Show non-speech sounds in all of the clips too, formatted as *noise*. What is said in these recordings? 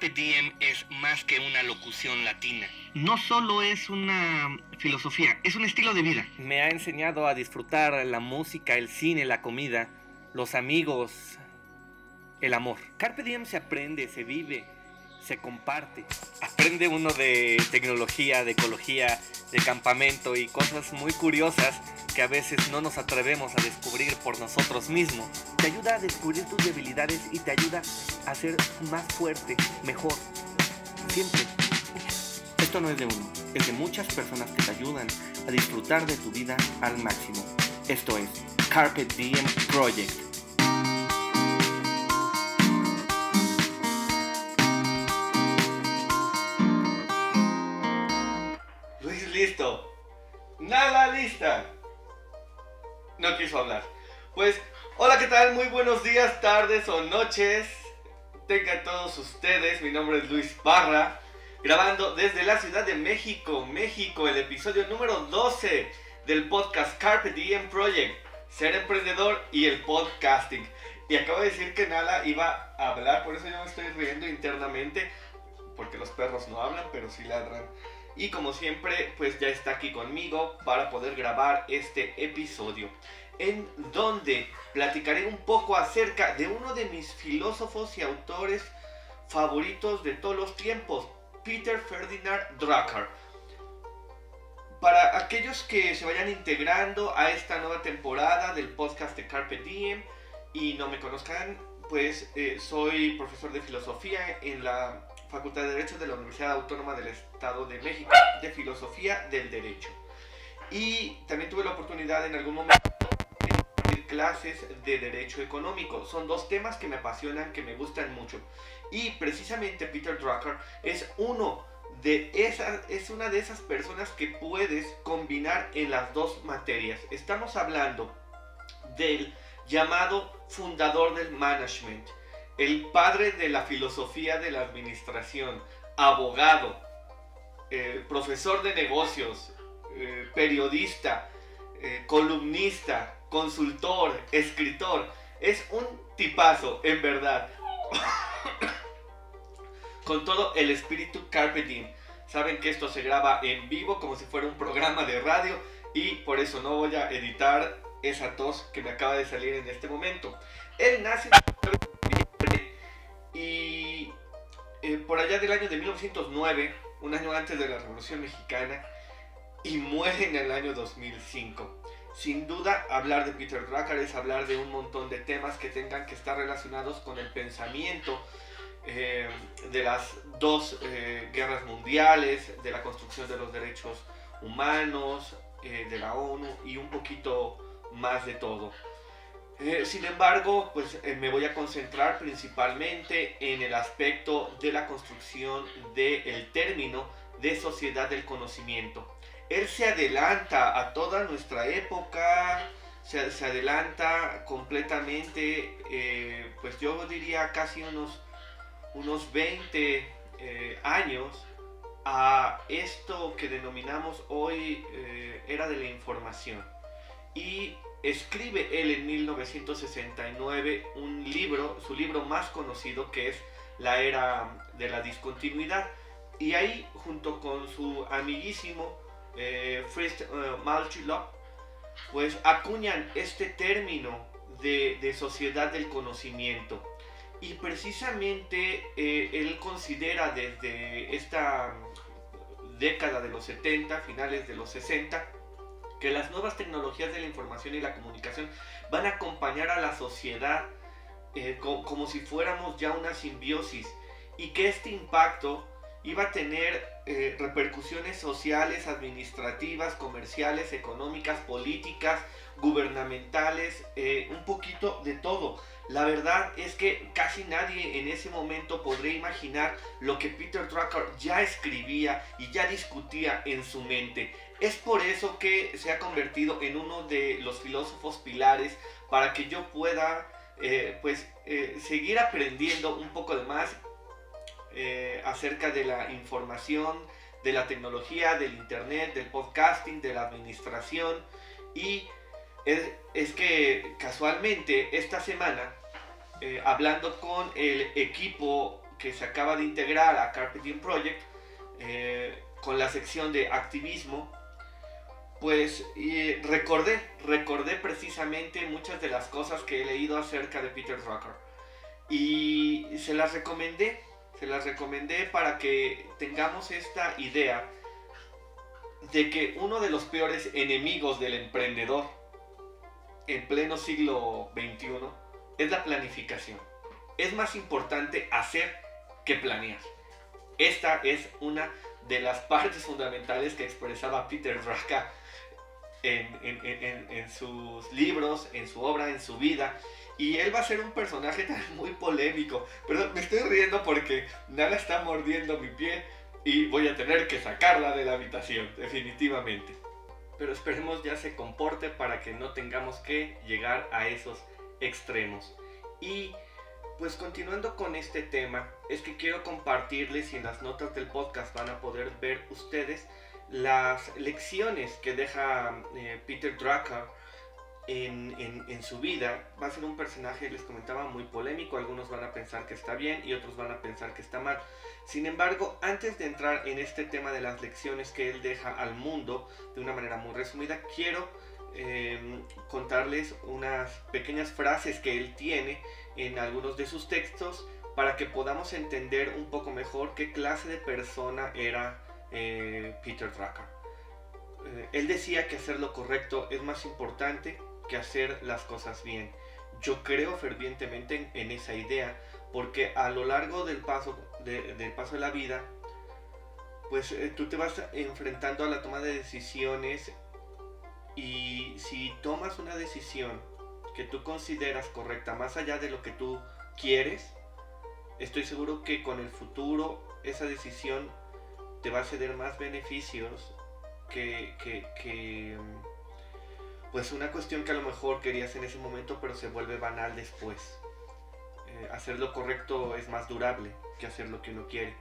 Carpe Diem es más que una locución latina. No solo es una filosofía, es un estilo de vida. Me ha enseñado a disfrutar la música, el cine, la comida, los amigos, el amor. Carpe Diem se aprende, se vive, se comparte. Aprende uno de tecnología, de ecología, de campamento y cosas muy curiosas que a veces no nos atrevemos a descubrir por nosotros mismos. Te ayuda a descubrir tus debilidades y te ayuda a ser más fuerte, mejor. Siempre. Esto no es de uno, es de muchas personas que te ayudan a disfrutar de tu vida al máximo. Esto es Carpet Diem Project. No quiso hablar. Pues, hola, ¿qué tal? Muy buenos días, tardes o noches. Tengan todos ustedes. Mi nombre es Luis Barra. Grabando desde la Ciudad de México, México, el episodio número 12 del podcast Carpe Diem Project. Ser emprendedor y el podcasting. Y acabo de decir que Nala iba a hablar, por eso yo me estoy riendo internamente. Porque los perros no hablan, pero sí ladran. Y como siempre, pues ya está aquí conmigo para poder grabar este episodio. En donde platicaré un poco acerca de uno de mis filósofos y autores favoritos de todos los tiempos, Peter Ferdinand Drucker. Para aquellos que se vayan integrando a esta nueva temporada del podcast de Carpe Diem y no me conozcan, pues eh, soy profesor de filosofía en la Facultad de Derecho de la Universidad Autónoma del Estado de México, de Filosofía del Derecho. Y también tuve la oportunidad en algún momento de clases de Derecho Económico. Son dos temas que me apasionan, que me gustan mucho. Y precisamente Peter Drucker es uno de esas, es una de esas personas que puedes combinar en las dos materias. Estamos hablando del llamado fundador del management el padre de la filosofía de la administración, abogado, eh, profesor de negocios, eh, periodista, eh, columnista, consultor, escritor. Es un tipazo, en verdad. *coughs* Con todo el espíritu carpe diem. Saben que esto se graba en vivo como si fuera un programa de radio y por eso no voy a editar esa tos que me acaba de salir en este momento. Él nace y eh, por allá del año de 1909, un año antes de la Revolución Mexicana, y muere en el año 2005. Sin duda, hablar de Peter Drucker es hablar de un montón de temas que tengan que estar relacionados con el pensamiento eh, de las dos eh, guerras mundiales, de la construcción de los derechos humanos, de la ONU y un poquito más de todo. Eh, sin embargo, pues eh, me voy a concentrar principalmente en el aspecto de la construcción del término de sociedad del conocimiento. Él se adelanta a toda nuestra época, se, adelanta completamente, eh, pues yo diría casi unos, unos 20 años a esto que denominamos hoy era de la información. Y escribe él en 1969 un libro, su libro más conocido que es La Era de la Discontinuidad. Y ahí, junto con su amiguísimo eh, Fritz eh, pues acuñan este término de, sociedad del conocimiento. Y precisamente eh, él considera desde esta década de los 70, finales de los 60, que las nuevas tecnologías de la información y la comunicación van a acompañar a la sociedad eh, como si fuéramos ya una simbiosis y que este impacto iba a tener eh, repercusiones sociales, administrativas, comerciales, económicas, políticas, gubernamentales, eh, un poquito de todo. La verdad es que casi nadie en ese momento podría imaginar lo que Peter Drucker ya escribía y ya discutía en su mente. Es por eso que se ha convertido en uno de los filósofos pilares para que yo pueda eh, pues eh, seguir aprendiendo un poco de más eh, acerca de la información, de la tecnología, del internet, del podcasting, de la administración y es, es que casualmente esta semana hablando con el equipo que se acaba de integrar a Carpe Diem Project eh, con la sección de activismo, pues recordé, recordé precisamente muchas de las cosas que he leído acerca de Peter Drucker. Y se las recomendé, se las recomendé para que tengamos esta idea de que uno de los peores enemigos del emprendedor en pleno siglo XXI es la planificación. Es más importante hacer que planear. Esta es una de las *laughs* partes fundamentales que expresaba Peter Drucker en, sus libros, en su obra, en su vida. Y él va a ser un personaje *laughs* muy polémico. Pero me estoy riendo porque nada está mordiendo mi pie y voy a tener que sacarla de la habitación, definitivamente. Pero esperemos ya se comporte para que no tengamos que llegar a esos extremos. Y pues continuando con este tema, es que quiero compartirles y en las notas del podcast van a poder ver ustedes las lecciones que deja eh, Peter Drucker en, su vida. Va a ser un personaje, les comentaba, muy polémico. Algunos van a pensar que está bien y otros van a pensar que está mal. Sin embargo, antes de entrar en este tema de las lecciones que él deja al mundo, de una manera muy resumida, quiero em, contarles unas pequeñas frases que él tiene en algunos de sus textos para que podamos entender un poco mejor qué clase de persona era eh, Peter Drucker. Eh, él decía que hacer lo correcto es más importante que hacer las cosas bien. Yo creo fervientemente en, esa idea porque a lo largo del paso de, del paso de la vida, pues eh, tú te vas enfrentando a la toma de decisiones y si tomas una decisión que tú consideras correcta más allá de lo que tú quieres, estoy seguro que con el futuro esa decisión te va a ceder más beneficios que, que, pues una cuestión que a lo mejor querías en ese momento pero se vuelve banal después. Eh, hacer lo correcto es más durable que hacer lo que uno quiere.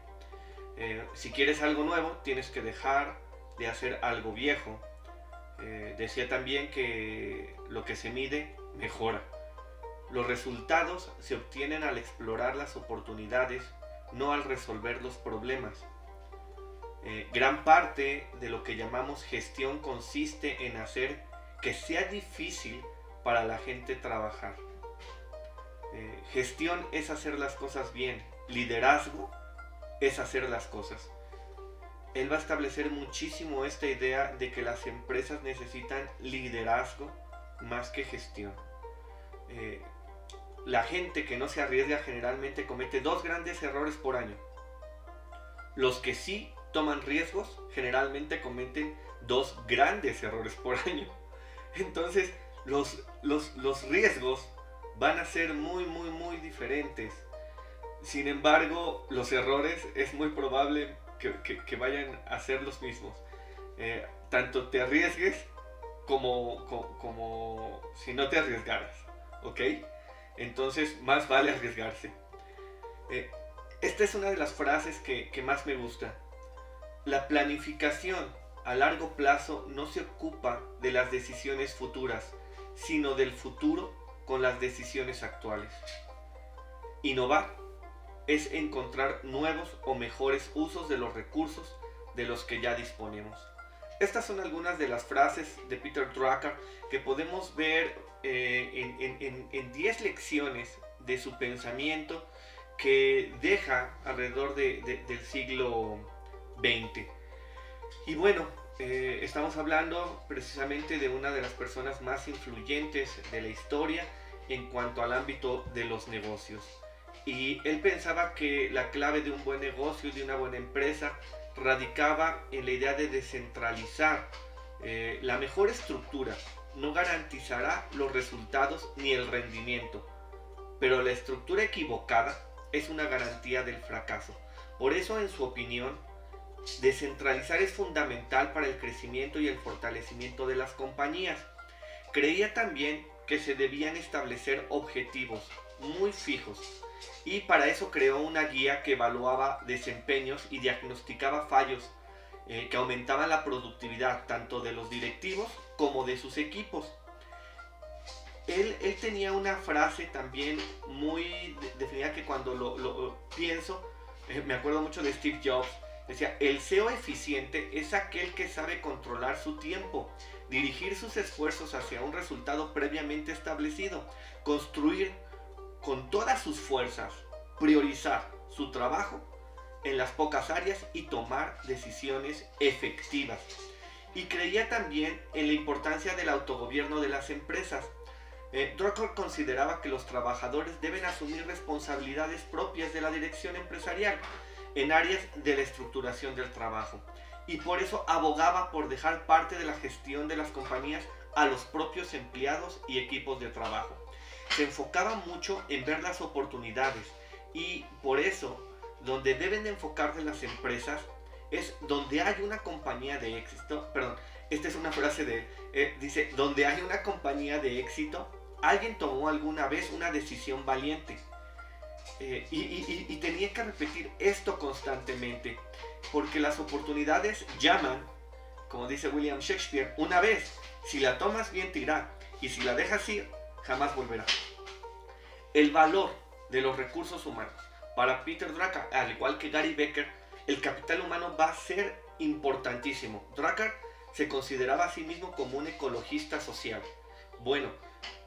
Eh, si quieres algo nuevo, tienes que dejar de hacer algo viejo. Eh, decía también que lo que se mide mejora. Los resultados se obtienen al explorar las oportunidades, no al resolver los problemas. Eh, gran parte de lo que llamamos gestión consiste en hacer que sea difícil para la gente trabajar. Eh, gestión es hacer las cosas bien, liderazgo es hacer las cosas. Él va a establecer muchísimo esta idea de que las empresas necesitan liderazgo más que gestión. Eh, la gente que no se arriesga generalmente comete dos grandes errores por año. Los que sí toman riesgos generalmente cometen dos grandes errores por año. Entonces, los, los, riesgos van a ser muy, muy, muy diferentes. Sin embargo, los errores es muy probable que, vayan a ser los mismos. Eh, tanto te arriesgues como, como, si no te arriesgaras. ¿Ok? Entonces, más vale arriesgarse. Eh, esta es una de las frases que, que más me gusta. La planificación a largo plazo no se ocupa de las decisiones futuras, sino del futuro con las decisiones actuales. Innovar es encontrar nuevos o mejores usos de los recursos de los que ya disponemos. Estas son algunas de las frases de Peter Drucker que podemos ver eh, en 10 lecciones de su pensamiento que deja alrededor del siglo 20. Y bueno, eh, estamos hablando precisamente de una de las personas más influyentes de la historia en cuanto al ámbito de los negocios. Y él pensaba que la clave de un buen negocio, de una buena empresa, radicaba en la idea de descentralizar. Eh, la mejor estructura no garantizará los resultados ni el rendimiento, pero la estructura equivocada es una garantía del fracaso. Por eso, en su opinión, Descentralizar es fundamental para el crecimiento y el fortalecimiento de las compañías. Creía también que se debían establecer objetivos muy fijos y para eso creó una guía que evaluaba desempeños y diagnosticaba fallos eh, que aumentaban la productividad tanto de los directivos como de sus equipos. él, él tenía una frase también muy definida que cuando lo, pienso, eh, me acuerdo mucho de Steve Jobs, decía, el SEO eficiente es aquel que sabe controlar su tiempo, dirigir sus esfuerzos hacia un resultado previamente establecido, construir con todas sus fuerzas, priorizar su trabajo en las pocas áreas y tomar decisiones efectivas. Y creía también en la importancia del autogobierno de las empresas. Eh, Drucker consideraba que los trabajadores deben asumir responsabilidades propias de la dirección empresarial en áreas de la estructuración del trabajo. Y por eso abogaba por dejar parte de la gestión de las compañías a los propios empleados y equipos de trabajo. Se enfocaba mucho en ver las oportunidades y por eso donde deben de enfocarse las empresas es donde hay una compañía de éxito, perdón, esta es una frase de, eh, dice, donde hay una compañía de éxito, alguien tomó alguna vez una decisión valiente. Eh, y, tenía que repetir esto constantemente, porque las oportunidades llaman, como dice William Shakespeare, una vez, si la tomas bien te irá, y si la dejas ir, jamás volverá. El valor de los recursos humanos para Peter Drucker, al igual que Gary Becker, el capital humano va a ser importantísimo. Drucker se consideraba a sí mismo como un ecologista social. Bueno,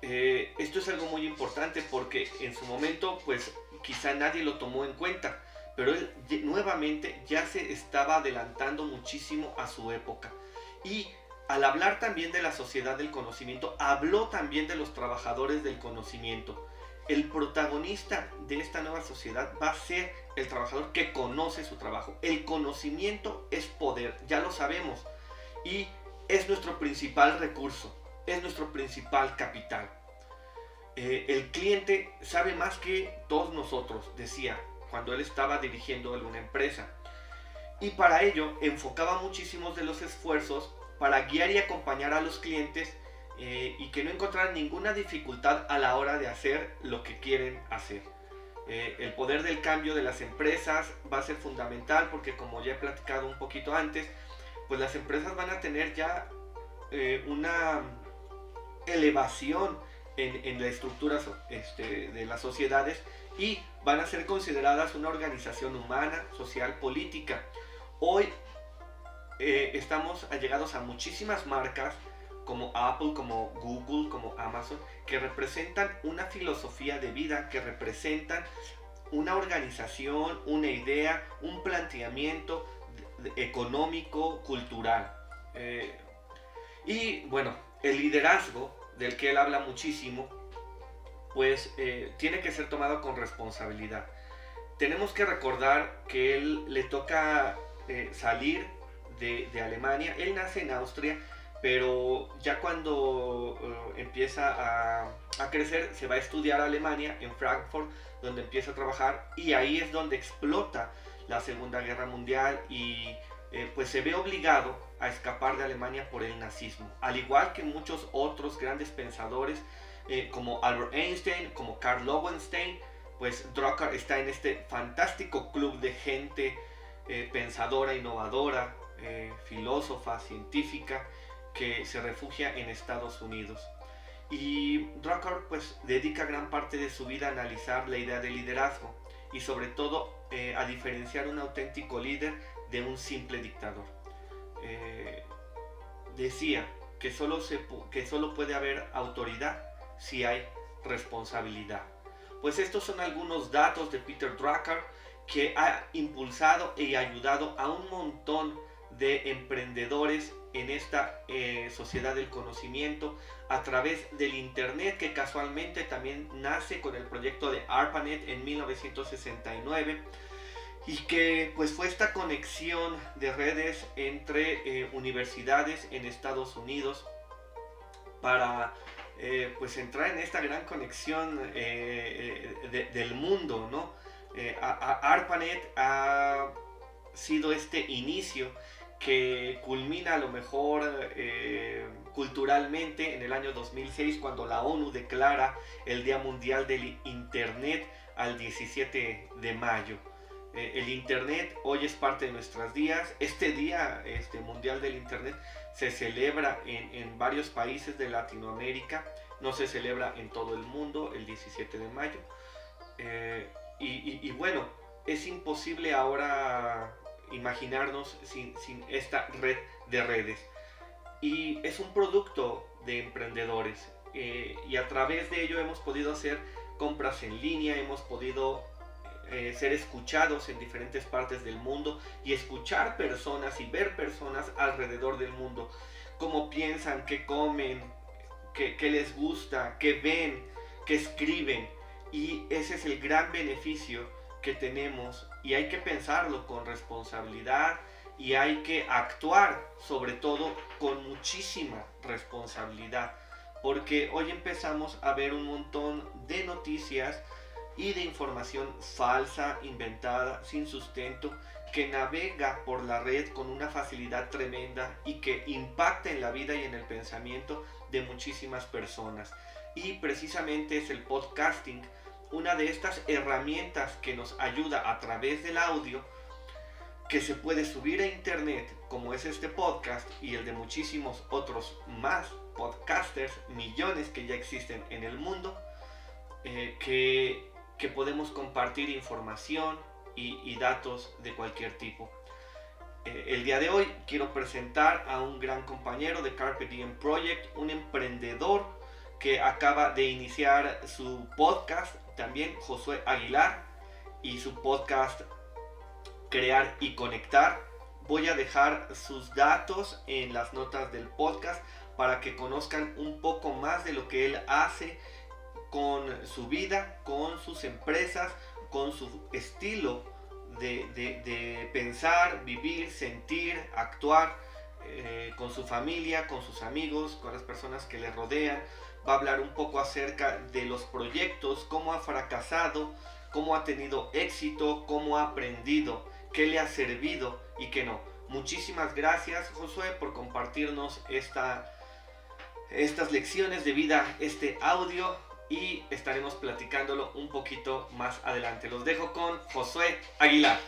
eh, esto es algo muy importante porque en su momento, pues quizá nadie lo tomó en cuenta, pero él nuevamente ya se estaba adelantando muchísimo a su época. Y al hablar también de la sociedad del conocimiento, habló también de los trabajadores del conocimiento el protagonista de esta nueva sociedad va a ser el trabajador que conoce su trabajo. El conocimiento es poder, ya lo sabemos, y es nuestro principal recurso, es nuestro principal capital. Eh, el cliente sabe más que todos nosotros, decía, cuando él estaba dirigiendo alguna empresa. Y para ello enfocaba muchísimos de los esfuerzos para guiar y acompañar a los clientes eh, y que no encontraran ninguna dificultad a la hora de hacer lo que quieren hacer. Eh, el poder del cambio de las empresas va a ser fundamental porque como ya he platicado un poquito antes, pues las empresas van a tener ya eh, una elevación en, la estructura este, de las sociedades y van a ser consideradas una organización humana, social, política. Hoy estamos allegados a muchísimas marcas como Apple, como Google, como Amazon, que representan una filosofía de vida, que representan una organización, una idea, un planteamiento económico, cultural. Eh, y bueno, el liderazgo del que él habla muchísimo, pues eh, tiene que ser tomado con responsabilidad. Tenemos que recordar que él le toca eh, salir de, de Alemania, él nace en Austria, pero ya cuando eh, empieza a, crecer se va a estudiar a Alemania, en Frankfurt, donde empieza a trabajar y ahí es donde explota la Segunda Guerra Mundial y eh, pues se ve obligado a escapar de Alemania por el nazismo, al igual que muchos otros grandes pensadores eh, como Albert Einstein, como Karl Lowenstein, pues Drucker está en este fantástico club de gente pensadora, innovadora, filósofa, científica, que se refugia en Estados Unidos. Y Drucker pues dedica gran parte de su vida a analizar la idea de liderazgo y sobre todo eh, a diferenciar un auténtico líder de un simple dictador. Eh, decía que solo, se, que solo puede haber autoridad si hay responsabilidad. Pues estos son algunos datos de Peter Drucker que ha impulsado y ayudado a un montón de emprendedores en esta eh, sociedad del conocimiento a través del Internet que casualmente también nace con el proyecto de ARPANET en 1969 y que pues fue esta conexión de redes entre eh, universidades en Estados Unidos para eh, pues entrar en esta gran conexión del mundo, ¿no? ARPANET ha sido este inicio que culmina a lo mejor eh, culturalmente en el año 2006 cuando la ONU declara el Día Mundial del Internet al 17 de mayo. Eh, el Internet hoy es parte de nuestros días. Este Día este, Mundial del Internet se celebra en, varios países de Latinoamérica no se celebra en todo el mundo el 17 de mayo. Eh, y, bueno, es imposible ahora imaginarnos sin, esta red de redes. Y es un producto de emprendedores. Eh, y a través de ello hemos podido hacer compras en línea, hemos podido eh, ser escuchados en diferentes partes del mundo y escuchar personas y ver personas alrededor del mundo, cómo piensan, qué comen, qué, les gusta, qué ven, qué escriben. Y ese es el gran beneficio que tenemos y hay que pensarlo con responsabilidad y hay que actuar sobre todo con muchísima responsabilidad porque hoy empezamos a ver un montón de noticias y de información falsa, inventada, sin sustento, que navega por la red con una facilidad tremenda y que impacta en la vida y en el pensamiento de muchísimas personas. Y precisamente es el podcasting una de estas herramientas que nos ayuda a través del audio que se puede subir a internet como es este podcast y el de muchísimos otros más podcasters, millones que ya existen en el mundo, eh, que que podemos compartir información y, datos de cualquier tipo. Eh, el día de hoy quiero presentar a un gran compañero de Carpe Diem Project, un emprendedor que acaba de iniciar su podcast, también Josué Aguilar, y su podcast Crear y Conectar. Voy a dejar sus datos en las notas del podcast para que conozcan un poco más de lo que él hace con su vida, con sus empresas, con su estilo de, pensar, vivir, sentir, actuar, eh, con su familia, con sus amigos, con las personas que le rodean. Va a hablar un poco acerca de los proyectos, cómo ha fracasado, cómo ha tenido éxito, cómo ha aprendido, qué le ha servido y qué no. Muchísimas gracias Josué por compartirnos esta, estas lecciones de vida, este audio y estaremos platicándolo un poquito más adelante. Los dejo con Josué Aguilar.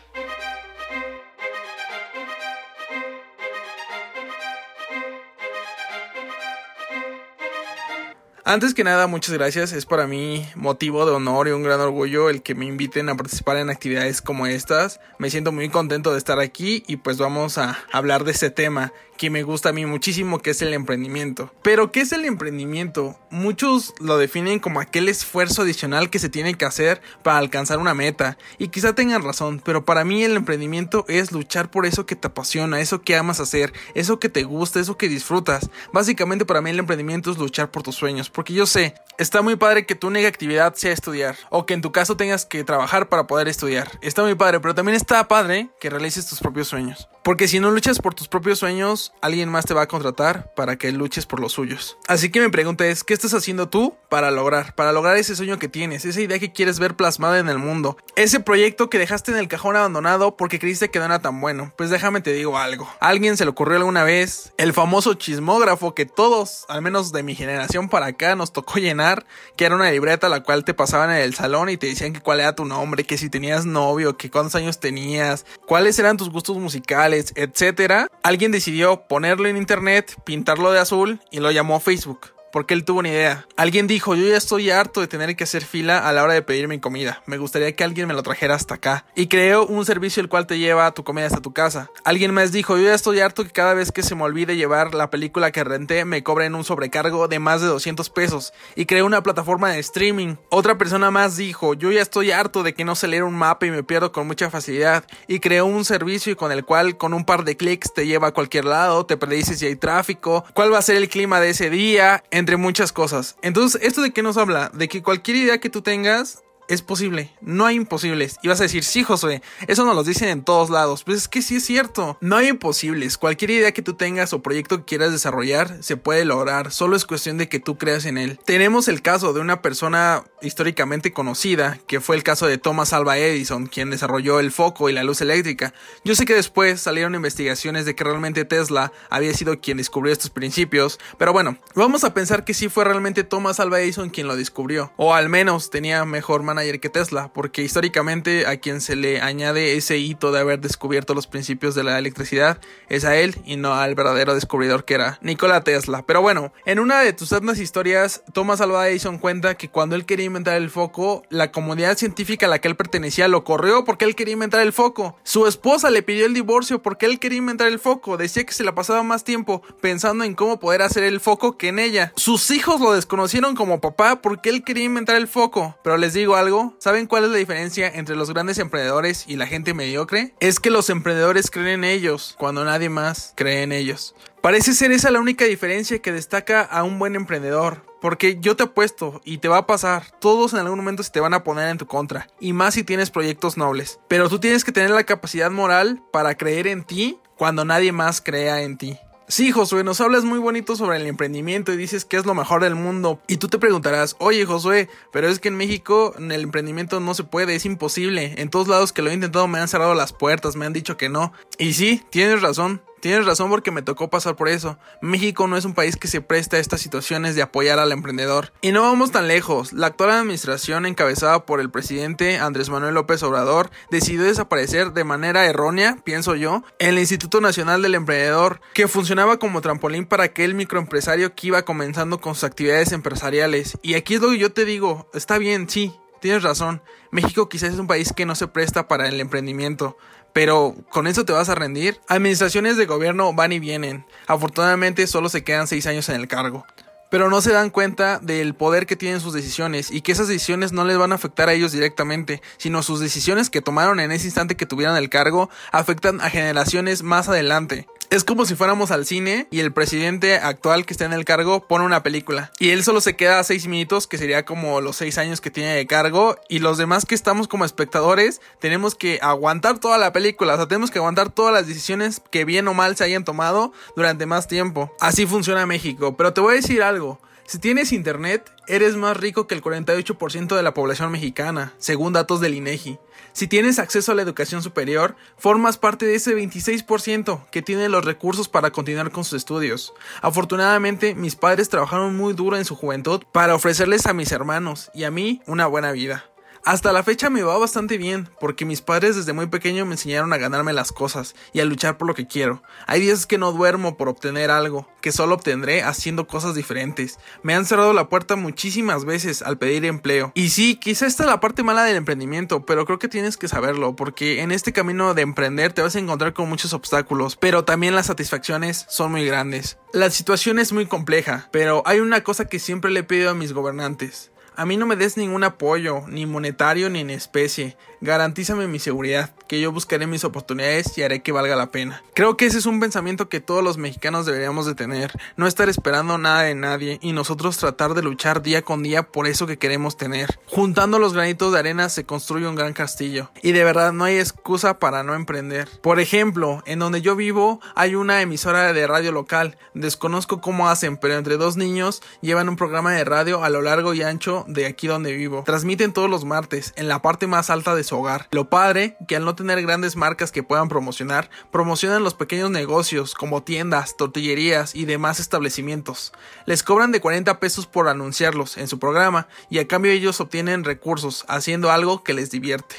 Antes que nada, muchas gracias. Es para mí motivo de honor y un gran orgullo el que me inviten a participar en actividades como estas. Me siento muy contento de estar aquí y pues vamos a hablar de este tema que me gusta a mí muchísimo, que es el emprendimiento. Pero, ¿qué es el emprendimiento? Muchos lo definen como aquel esfuerzo adicional que se tiene que hacer para alcanzar una meta. Y quizá tengan razón, pero para mí el emprendimiento es luchar por eso que te apasiona, eso que amas hacer, eso que te gusta, eso que disfrutas. Básicamente para mí el emprendimiento es luchar por tus sueños, porque yo sé, está muy padre que tu única actividad sea estudiar, o que en tu caso tengas que trabajar para poder estudiar. Está muy padre, pero también está padre que realices tus propios sueños. Porque si no luchas por tus propios sueños, alguien más te va a contratar para que luches por los suyos. Así que mi pregunta es, ¿qué estás haciendo tú para lograr? Para lograr ese sueño que tienes, esa idea que quieres ver plasmada en el mundo, ese proyecto que dejaste en el cajón abandonado porque creíste que no era tan bueno. Pues déjame te digo algo. A alguien se le ocurrió alguna vez el famoso chismógrafo que todos, al menos de mi generación para acá, nos tocó llenar, que era una libreta la cual te pasaban en el salón y te decían que cuál era tu nombre, que si tenías novio, que cuántos años tenías, cuáles eran tus gustos musicales, etcétera, alguien decidió ponerlo en internet, pintarlo de azul y lo llamó Facebook porque él tuvo una idea. Alguien dijo, yo ya estoy harto de tener que hacer fila a la hora de pedir mi comida. Me gustaría que alguien me lo trajera hasta acá. Y creó un servicio el cual te lleva tu comida hasta tu casa. Alguien más dijo, yo ya estoy harto que cada vez que se me olvide llevar la película que renté me cobren un sobrecargo de más de 200 pesos. Y creó una plataforma de streaming. Otra persona más dijo, yo ya estoy harto de que no se lea un mapa y me pierdo con mucha facilidad. Y creó un servicio con el cual con un par de clics te lleva a cualquier lado, te predice si hay tráfico, cuál va a ser el clima de ese día, entre muchas cosas. Entonces, ¿esto de qué nos habla? De que cualquier idea que tú tengas es posible, no hay imposibles. Y vas a decir, sí, Josué, eso nos lo dicen en todos lados. Pues es que sí es cierto, no hay imposibles. Cualquier idea que tú tengas o proyecto que quieras desarrollar se puede lograr, solo es cuestión de que tú creas en él. Tenemos el caso de una persona históricamente conocida, que fue el caso de Thomas Alva Edison, quien desarrolló el foco y la luz eléctrica. Yo sé que después salieron investigaciones de que realmente Tesla había sido quien descubrió estos principios, pero bueno, vamos a pensar que sí fue realmente Thomas Alva Edison quien lo descubrió, o al menos tenía mejor manera manager que Tesla, porque históricamente a quien se le añade ese hito de haber descubierto los principios de la electricidad es a él y no al verdadero descubridor que era Nikola Tesla. Pero bueno, en una de tus tantas historias, Thomas Alva Edison cuenta que cuando él quería inventar el foco, la comunidad científica a la que él pertenecía lo corrió porque él quería inventar el foco. Su esposa le pidió el divorcio porque él quería inventar el foco. Decía que se la pasaba más tiempo pensando en cómo poder hacer el foco que en ella. Sus hijos lo desconocieron como papá porque él quería inventar el foco. Pero les digo ¿saben cuál es la diferencia entre los grandes emprendedores y la gente mediocre? Es que los emprendedores creen en ellos cuando nadie más cree en ellos. Parece ser esa la única diferencia que destaca a un buen emprendedor. Porque yo te apuesto y te va a pasar, todos en algún momento se te van a poner en tu contra, y más si tienes proyectos nobles. Pero tú tienes que tener la capacidad moral para creer en ti cuando nadie más crea en ti. Sí, Josué, nos hablas muy bonito sobre el emprendimiento y dices que es lo mejor del mundo. Y tú te preguntarás, oye Josué, pero es que en México el emprendimiento no se puede, es imposible. En todos lados que lo he intentado me han cerrado las puertas, me han dicho que no. Y sí, tienes razón. Tienes razón porque me tocó pasar por eso. México no es un país que se presta a estas situaciones de apoyar al emprendedor. Y no vamos tan lejos. La actual administración encabezada por el presidente Andrés Manuel López Obrador decidió desaparecer de manera errónea, pienso yo, el Instituto Nacional del Emprendedor, que funcionaba como trampolín para aquel microempresario que iba comenzando con sus actividades empresariales. Y aquí es lo que yo te digo, está bien, sí, tienes razón. México quizás es un país que no se presta para el emprendimiento, pero ¿con eso te vas a rendir? Administraciones de gobierno van y vienen. Afortunadamente solo se quedan seis años en el cargo. Pero no se dan cuenta del poder que tienen sus decisiones y que esas decisiones no les van a afectar a ellos directamente, sino sus decisiones que tomaron en ese instante que tuvieron el cargo afectan a generaciones más adelante. Es como si fuéramos al cine y el presidente actual que está en el cargo pone una película y él solo se queda seis minutos, que sería como los seis años que tiene de cargo, y los demás que estamos como espectadores tenemos que aguantar toda la película, o sea, tenemos que aguantar todas las decisiones que bien o mal se hayan tomado durante más tiempo. Así funciona México, pero te voy a decir algo. Si tienes internet, eres más rico que el 48% de la población mexicana, según datos del INEGI. Si tienes acceso a la educación superior, formas parte de ese 26% que tiene los recursos para continuar con sus estudios. Afortunadamente, mis padres trabajaron muy duro en su juventud para ofrecerles a mis hermanos y a mí una buena vida. Hasta la fecha me va bastante bien, porque mis padres desde muy pequeño me enseñaron a ganarme las cosas y a luchar por lo que quiero. Hay días que no duermo por obtener algo, que solo obtendré haciendo cosas diferentes. Me han cerrado la puerta muchísimas veces al pedir empleo. Y sí, quizá esta es la parte mala del emprendimiento, pero creo que tienes que saberlo, porque en este camino de emprender te vas a encontrar con muchos obstáculos, pero también las satisfacciones son muy grandes. La situación es muy compleja, pero hay una cosa que siempre le he pedido a mis gobernantes. A mí no me des ningún apoyo, ni monetario ni en especie. Garantízame mi seguridad, que yo buscaré mis oportunidades y haré que valga la pena. Creo que ese es un pensamiento que todos los mexicanos deberíamos de tener, no estar esperando nada de nadie y nosotros tratar de luchar día con día por eso que queremos tener. Juntando los granitos de arena se construye un gran castillo y de verdad no hay excusa para no emprender. Por ejemplo, en donde yo vivo hay una emisora de radio local, desconozco cómo hacen, pero entre dos niños llevan un programa de radio a lo largo y ancho de aquí donde vivo. Transmiten todos los martes, en la parte más alta de su hogar. Lo padre, que al no tener grandes marcas que puedan promocionar, promocionan los pequeños negocios como tiendas, tortillerías y demás establecimientos. Les cobran de 40 pesos por anunciarlos en su programa y a cambio ellos obtienen recursos haciendo algo que les divierte.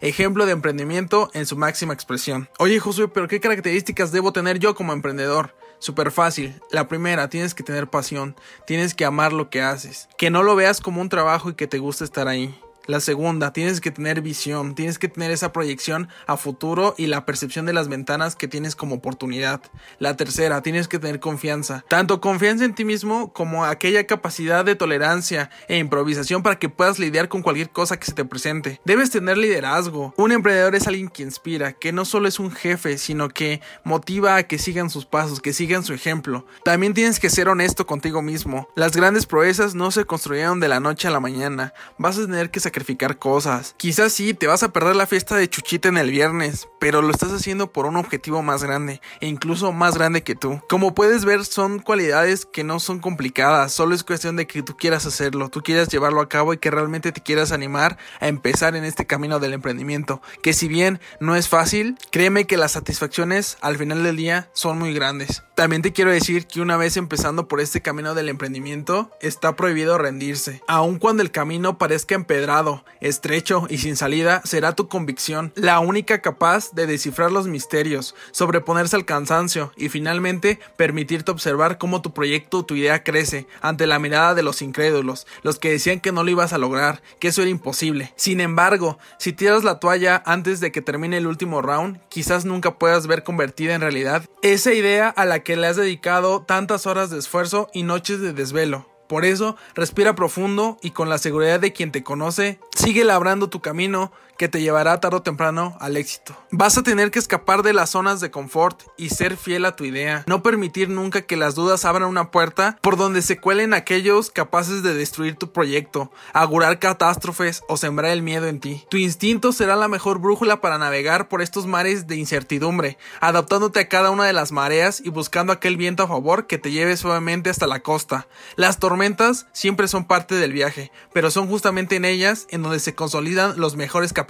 Ejemplo de emprendimiento en su máxima expresión. Oye Josué, pero ¿qué características debo tener yo como emprendedor? Súper fácil. La primera, tienes que tener pasión, tienes que amar lo que haces, que no lo veas como un trabajo y que te guste estar ahí. La segunda, tienes que tener visión, tienes que tener esa proyección a futuro y la percepción de las ventanas que tienes como oportunidad. La tercera, tienes que tener confianza, tanto confianza en ti mismo como aquella capacidad de tolerancia e improvisación para que puedas lidiar con cualquier cosa que se te presente. Debes tener liderazgo. Un emprendedor es alguien que inspira, que no solo es un jefe, sino que motiva a que sigan sus pasos, que sigan su ejemplo. También tienes que ser honesto contigo mismo. Las grandes proezas no se construyeron de la noche a la mañana. Vas a tener que sacar sacrificar cosas. Quizás sí, te vas a perder la fiesta de Chuchita en el viernes, pero lo estás haciendo por un objetivo más grande, e incluso más grande que tú. Como puedes ver, son cualidades que no son complicadas, solo es cuestión de que tú quieras hacerlo, tú quieras llevarlo a cabo y que realmente te quieras animar a empezar en este camino del emprendimiento, que si bien no es fácil, créeme que las satisfacciones al final del día son muy grandes. También te quiero decir que una vez empezando por este camino del emprendimiento, está prohibido rendirse, aun cuando el camino parezca empedrado estrecho y sin salida será tu convicción, la única capaz de descifrar los misterios, sobreponerse al cansancio y finalmente permitirte observar cómo tu proyecto o tu idea crece ante la mirada de los incrédulos, los que decían que no lo ibas a lograr, que eso era imposible. Sin embargo, si tiras la toalla antes de que termine el último round, quizás nunca puedas ver convertida en realidad esa idea a la que le has dedicado tantas horas de esfuerzo y noches de desvelo. Por eso, respira profundo y con la seguridad de quien te conoce, sigue labrando tu camino que te llevará tarde o temprano al éxito. Vas a tener que escapar de las zonas de confort y ser fiel a tu idea. No permitir nunca que las dudas abran una puerta por donde se cuelen aquellos capaces de destruir tu proyecto, augurar catástrofes o sembrar el miedo en ti. Tu instinto será la mejor brújula para navegar por estos mares de incertidumbre, adaptándote a cada una de las mareas y buscando aquel viento a favor que te lleve suavemente hasta la costa. Las tormentas siempre son parte del viaje, pero son justamente en ellas en donde se consolidan los mejores capítulos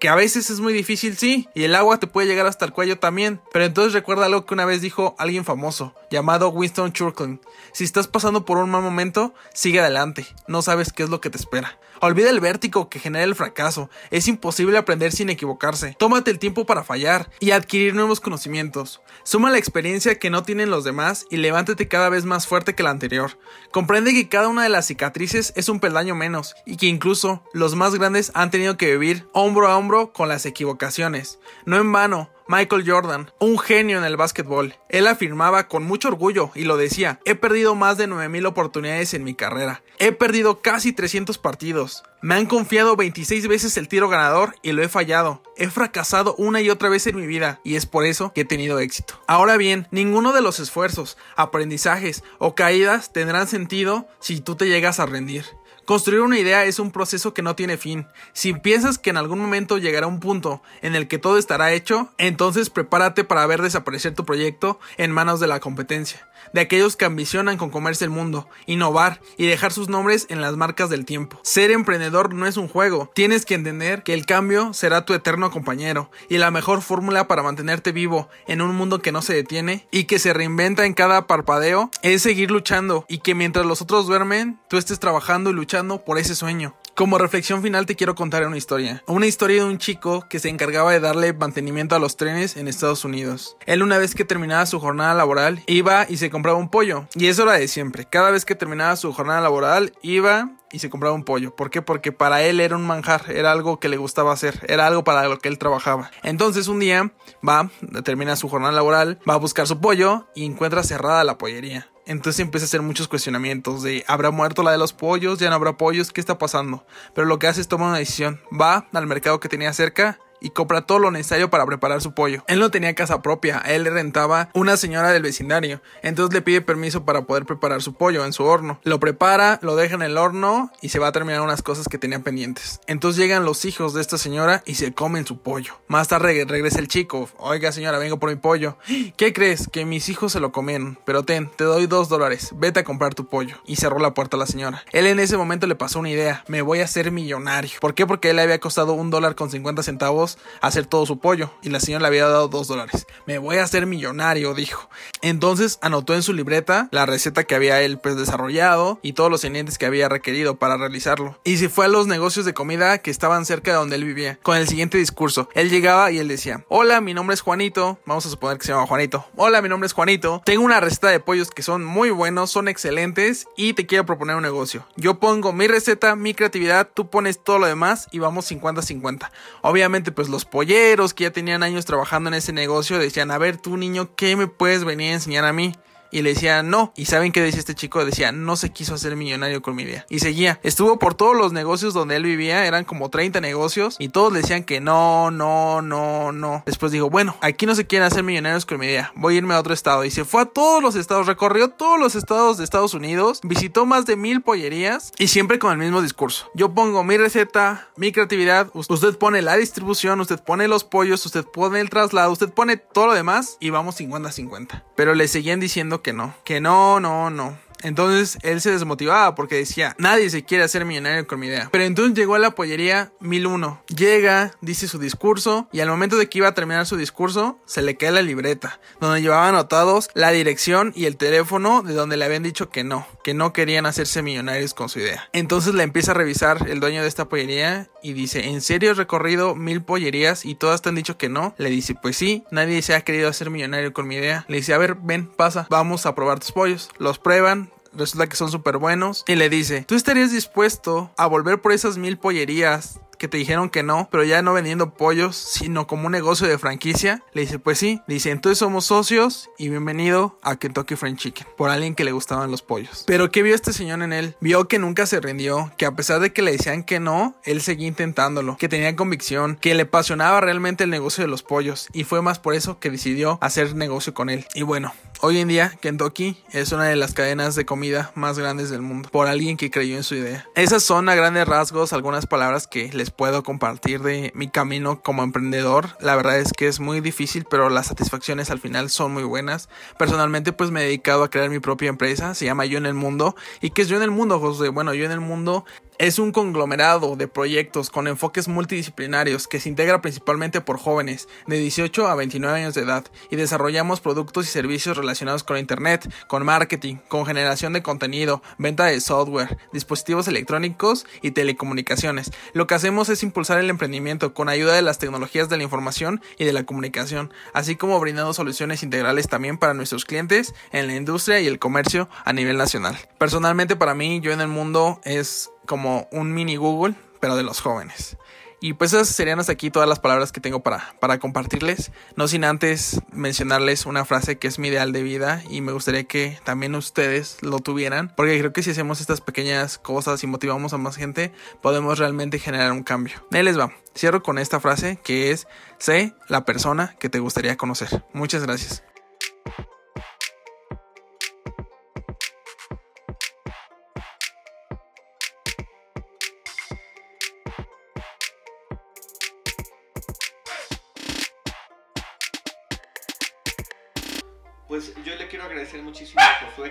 que a veces es muy difícil, sí, y el agua te puede llegar hasta el cuello también, pero entonces recuerda algo que una vez dijo alguien famoso, llamado Winston Churchill, si estás pasando por un mal momento, sigue adelante, no sabes qué es lo que te espera. Olvida el vértigo que genera el fracaso. Es imposible aprender sin equivocarse. Tómate el tiempo para fallar y adquirir nuevos conocimientos. Suma la experiencia que no tienen los demás y levántate cada vez más fuerte que la anterior. Comprende que cada una de las cicatrices es un peldaño menos y que incluso los más grandes han tenido que vivir hombro a hombro con las equivocaciones. No en vano, Michael Jordan, un genio en el básquetbol. Él afirmaba con mucho orgullo y lo decía, he perdido más de 9000 oportunidades en mi carrera. He perdido casi 300 partidos. Me han confiado 26 veces el tiro ganador y lo he fallado. He fracasado una y otra vez en mi vida y es por eso que he tenido éxito. Ahora bien, ninguno de los esfuerzos, aprendizajes o caídas tendrán sentido si tú te llegas a rendir. Construir una idea es un proceso que no tiene fin. Si piensas que en algún momento llegará un punto en el que todo estará hecho, entonces prepárate para ver desaparecer tu proyecto en manos de la competencia, de aquellos que ambicionan con comerse el mundo, innovar y dejar sus nombres en las marcas del tiempo. Ser emprendedor no es un juego, tienes que entender que el cambio será tu eterno compañero y la mejor fórmula para mantenerte vivo en un mundo que no se detiene y que se reinventa en cada parpadeo es seguir luchando y que mientras los otros duermen, tú estés trabajando y luchando por ese sueño. Como reflexión final te quiero contar una historia. Una historia de un chico que se encargaba de darle mantenimiento a los trenes en Estados Unidos. Él una vez que terminaba su jornada laboral iba y se compraba un pollo. Y eso era de siempre. Cada vez que terminaba su jornada laboral iba y se compraba un pollo. ¿Por qué? Porque para él era un manjar, era algo que le gustaba hacer, era algo para lo que él trabajaba. Entonces un día va, termina su jornada laboral, va a buscar su pollo y encuentra cerrada la pollería. Entonces empieza a hacer muchos cuestionamientos de ¿habrá muerto la de los pollos? ¿Ya no habrá pollos? ¿Qué está pasando? Pero lo que hace es tomar una decisión. Va al mercado que tenía cerca y compra todo lo necesario para preparar su pollo. Él no tenía casa propia, él le rentaba una señora del vecindario, entonces le pide permiso para poder preparar su pollo en su horno. Lo prepara, lo deja en el horno y se va a terminar unas cosas que tenía pendientes. Entonces llegan los hijos de esta señora y se comen su pollo. Más tarde regresa el chico, oiga señora, vengo por mi pollo. ¿Qué crees? Que mis hijos se lo comieron, pero ten, te doy dos dólares, vete a comprar tu pollo. Y cerró la puerta a la señora. Él en ese momento le pasó una idea, me voy a hacer millonario. ¿Por qué? Porque él le había costado un dólar con 50 centavos hacer todo su pollo y la señora le había dado dos dólares. Me voy a hacer millonario, dijo. Entonces anotó en su libreta la receta que había él pues desarrollado y todos los ingredientes que había requerido para realizarlo. Y se fue a los negocios de comida que estaban cerca de donde él vivía con el siguiente discurso. Él llegaba y él decía, hola, mi nombre es Juanito, vamos a suponer que se llama Juanito. Hola, mi nombre es Juanito, tengo una receta de pollos que son muy buenos, son excelentes y te quiero proponer un negocio. Yo pongo mi receta, mi creatividad, tú pones todo lo demás y vamos 50-50. Obviamente pues los polleros que ya tenían años trabajando en ese negocio decían, a ver tú niño, ¿qué me puedes venir a enseñar a mí? Y le decía no. ¿Y saben qué decía este chico? Decía, no se quiso hacer millonario con mi idea. Y seguía. Estuvo por todos los negocios donde él vivía. Eran como 30 negocios. Y todos le decían que no, no, no, no. Después dijo, bueno, aquí no se quieren hacer millonarios con mi idea. Voy a irme a otro estado. Y se fue a todos los estados. Recorrió todos los estados de Estados Unidos. Visitó más de mil pollerías. Y siempre con el mismo discurso. Yo pongo mi receta, mi creatividad. Usted pone la distribución. Usted pone los pollos. Usted pone el traslado. Usted pone todo lo demás. Y vamos 50-50. Pero le seguían diciendo que no, que no, no, no. Entonces él se desmotivaba porque decía, nadie se quiere hacer millonario con mi idea. Pero entonces llegó a la pollería 1001. Llega, dice su discurso y al momento de que iba a terminar su discurso, se le cae la libreta, donde llevaba anotados la dirección y el teléfono de donde le habían dicho que no, que no querían hacerse millonarios con su idea. Entonces le empieza a revisar el dueño de esta pollería y dice, ¿en serio he recorrido mil pollerías y todas te han dicho que no? Le dice, pues sí, nadie se ha querido hacer millonario con mi idea. Le dice, a ver, ven, pasa, vamos a probar tus pollos. Los prueban, resulta que son súper buenos. Y le dice, ¿tú estarías dispuesto a volver por esas mil pollerías que te dijeron que no, pero ya no vendiendo pollos, sino como un negocio de franquicia? Le dice, pues sí. Le dice, entonces somos socios y bienvenido a Kentucky Fried Chicken, por alguien que le gustaban los pollos. Pero ¿qué vio este señor en él? Vio que nunca se rindió, que a pesar de que le decían que no, él seguía intentándolo, que tenía convicción, que le apasionaba realmente el negocio de los pollos, y fue más por eso que decidió hacer negocio con él. Y bueno, Hoy en día, Kentucky es una de las cadenas de comida más grandes del mundo, por alguien que creyó en su idea. Esas son a grandes rasgos algunas palabras que les puedo compartir de mi camino como emprendedor. La verdad es que es muy difícil, pero las satisfacciones al final son muy buenas. Personalmente, pues me he dedicado a crear mi propia empresa, se llama Yo en el Mundo. ¿Y qué es Yo en el Mundo, José? Bueno, Yo en el Mundo es un conglomerado de proyectos con enfoques multidisciplinarios que se integra principalmente por jóvenes de 18 a 29 años de edad y desarrollamos productos y servicios relacionados con Internet, con marketing, con generación de contenido, venta de software, dispositivos electrónicos y telecomunicaciones. Lo que hacemos es impulsar el emprendimiento con ayuda de las tecnologías de la información y de la comunicación, así como brindando soluciones integrales también para nuestros clientes en la industria y el comercio a nivel nacional. Personalmente para mí, yo en el mundo es como un mini Google, pero de los jóvenes. Y pues esas serían hasta aquí todas las palabras que tengo para, para compartirles. No sin antes mencionarles una frase que es mi ideal de vida y me gustaría que también ustedes lo tuvieran. Porque creo que si hacemos estas pequeñas cosas y motivamos a más gente, podemos realmente generar un cambio. Ahí les va. Cierro con esta frase que es, sé la persona que te gustaría conocer. Muchas gracias.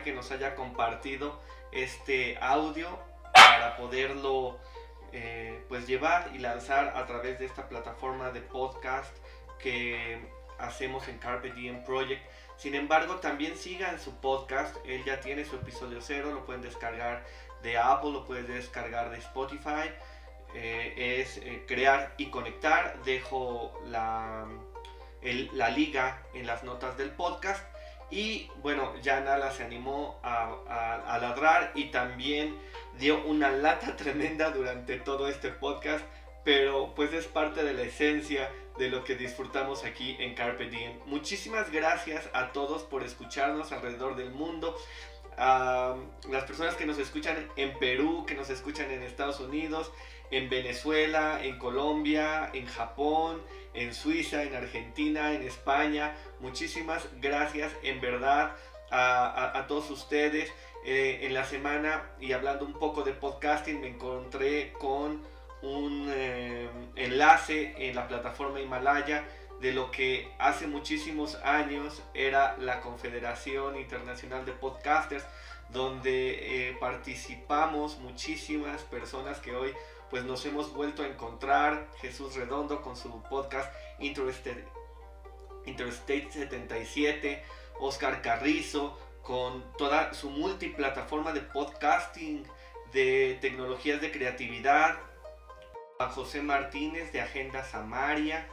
Que nos haya compartido este audio para poderlo eh, pues llevar y lanzar a través de esta plataforma de podcast que hacemos en Carpe Diem Project. Sin embargo, también sigan su podcast. Él ya tiene su episodio cero, lo pueden descargar de Apple, lo pueden descargar de Spotify. Eh, es eh, crear y conectar. Dejo la, la liga en las notas del podcast. Y bueno, ya se animó a, ladrar y también dio una lata *laughs* tremenda durante todo este podcast, pero pues es parte de la esencia de lo que disfrutamos aquí en Carpe Diem. Muchísimas gracias a todos por escucharnos alrededor del mundo. A las personas que nos escuchan en Perú, que nos escuchan en Estados Unidos, en Venezuela, en Colombia, en Japón, en Suiza, en Argentina, en España. Muchísimas gracias en verdad a, todos ustedes. Eh, en la semana y hablando un poco de podcasting me encontré con un eh, enlace en la plataforma Himalaya de lo que hace muchísimos años era la Confederación Internacional de Podcasters, donde eh, participamos muchísimas personas que hoy pues nos hemos vuelto a encontrar. Jesús Redondo con su podcast Interstate, Interstate 77, Oscar Carrizo con toda su multiplataforma de podcasting, de tecnologías de creatividad, a José Martínez de Agenda Samaria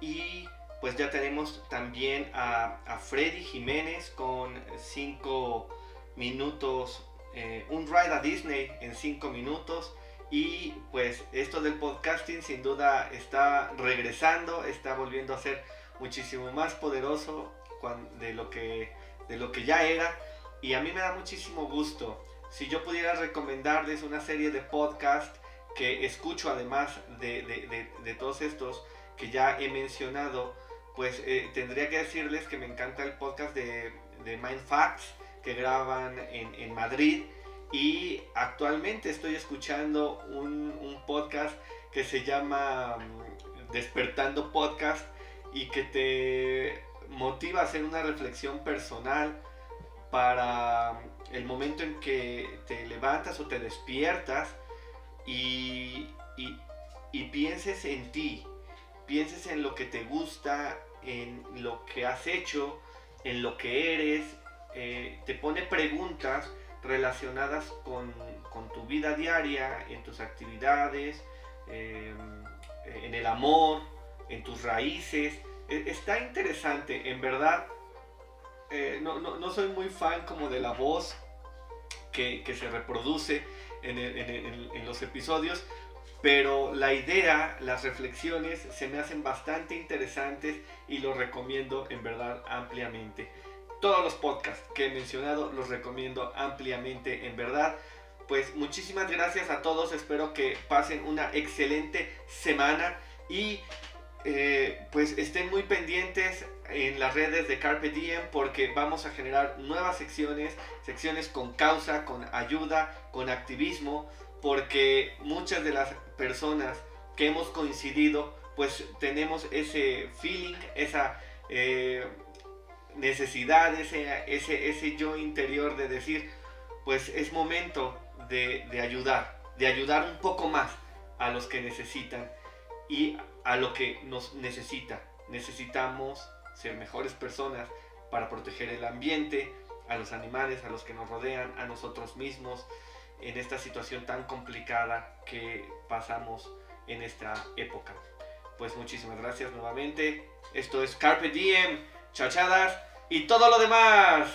y pues ya tenemos también a, Freddy Jiménez con 5 minutos, eh, un ride a Disney en 5 minutos y pues esto del podcasting sin duda está regresando, está volviendo a ser muchísimo más poderoso de lo que, de lo que ya era. Y a mí me da muchísimo gusto. Si yo pudiera recomendarles una serie de podcasts que escucho además de, todos estos que ya he mencionado, pues eh, tendría que decirles que me encanta el podcast de, de Mind Facts que graban en, en Madrid y actualmente estoy escuchando un, podcast que se llama mm, Despertando Podcast y que te motiva a hacer una reflexión personal para el momento en que te levantas o te despiertas y, y, y pienses en ti, pienses en lo que te gusta, en lo que has hecho, en lo que eres, eh, te pone preguntas relacionadas con, con, tu vida diaria, en tus actividades, eh, en el amor, en tus raíces. E, está interesante, en verdad. Eh, no, no, no, soy muy fan como de la voz que, que se reproduce en, en, en los episodios, pero la idea, las reflexiones se me hacen bastante interesantes y lo recomiendo en verdad ampliamente. Todos los podcasts que he mencionado los recomiendo ampliamente en verdad. Pues muchísimas gracias a todos, espero que pasen una excelente semana y eh, pues estén muy pendientes en las redes de Carpe Diem porque vamos a generar nuevas secciones, secciones con causa, con ayuda, con activismo, porque muchas de las personas que hemos coincidido pues tenemos ese feeling, esa eh, necesidad, ese, ese, ese yo interior de decir pues es momento de, de ayudar, de ayudar un poco más a los que necesitan y a lo que nos necesita. Necesitamos ser mejores personas para proteger el ambiente, a los animales, a los que nos rodean, a nosotros mismos, en esta situación tan complicada que pasamos en esta época. Pues muchísimas gracias nuevamente. Esto es Carpe Diem, chachadas y todo lo demás.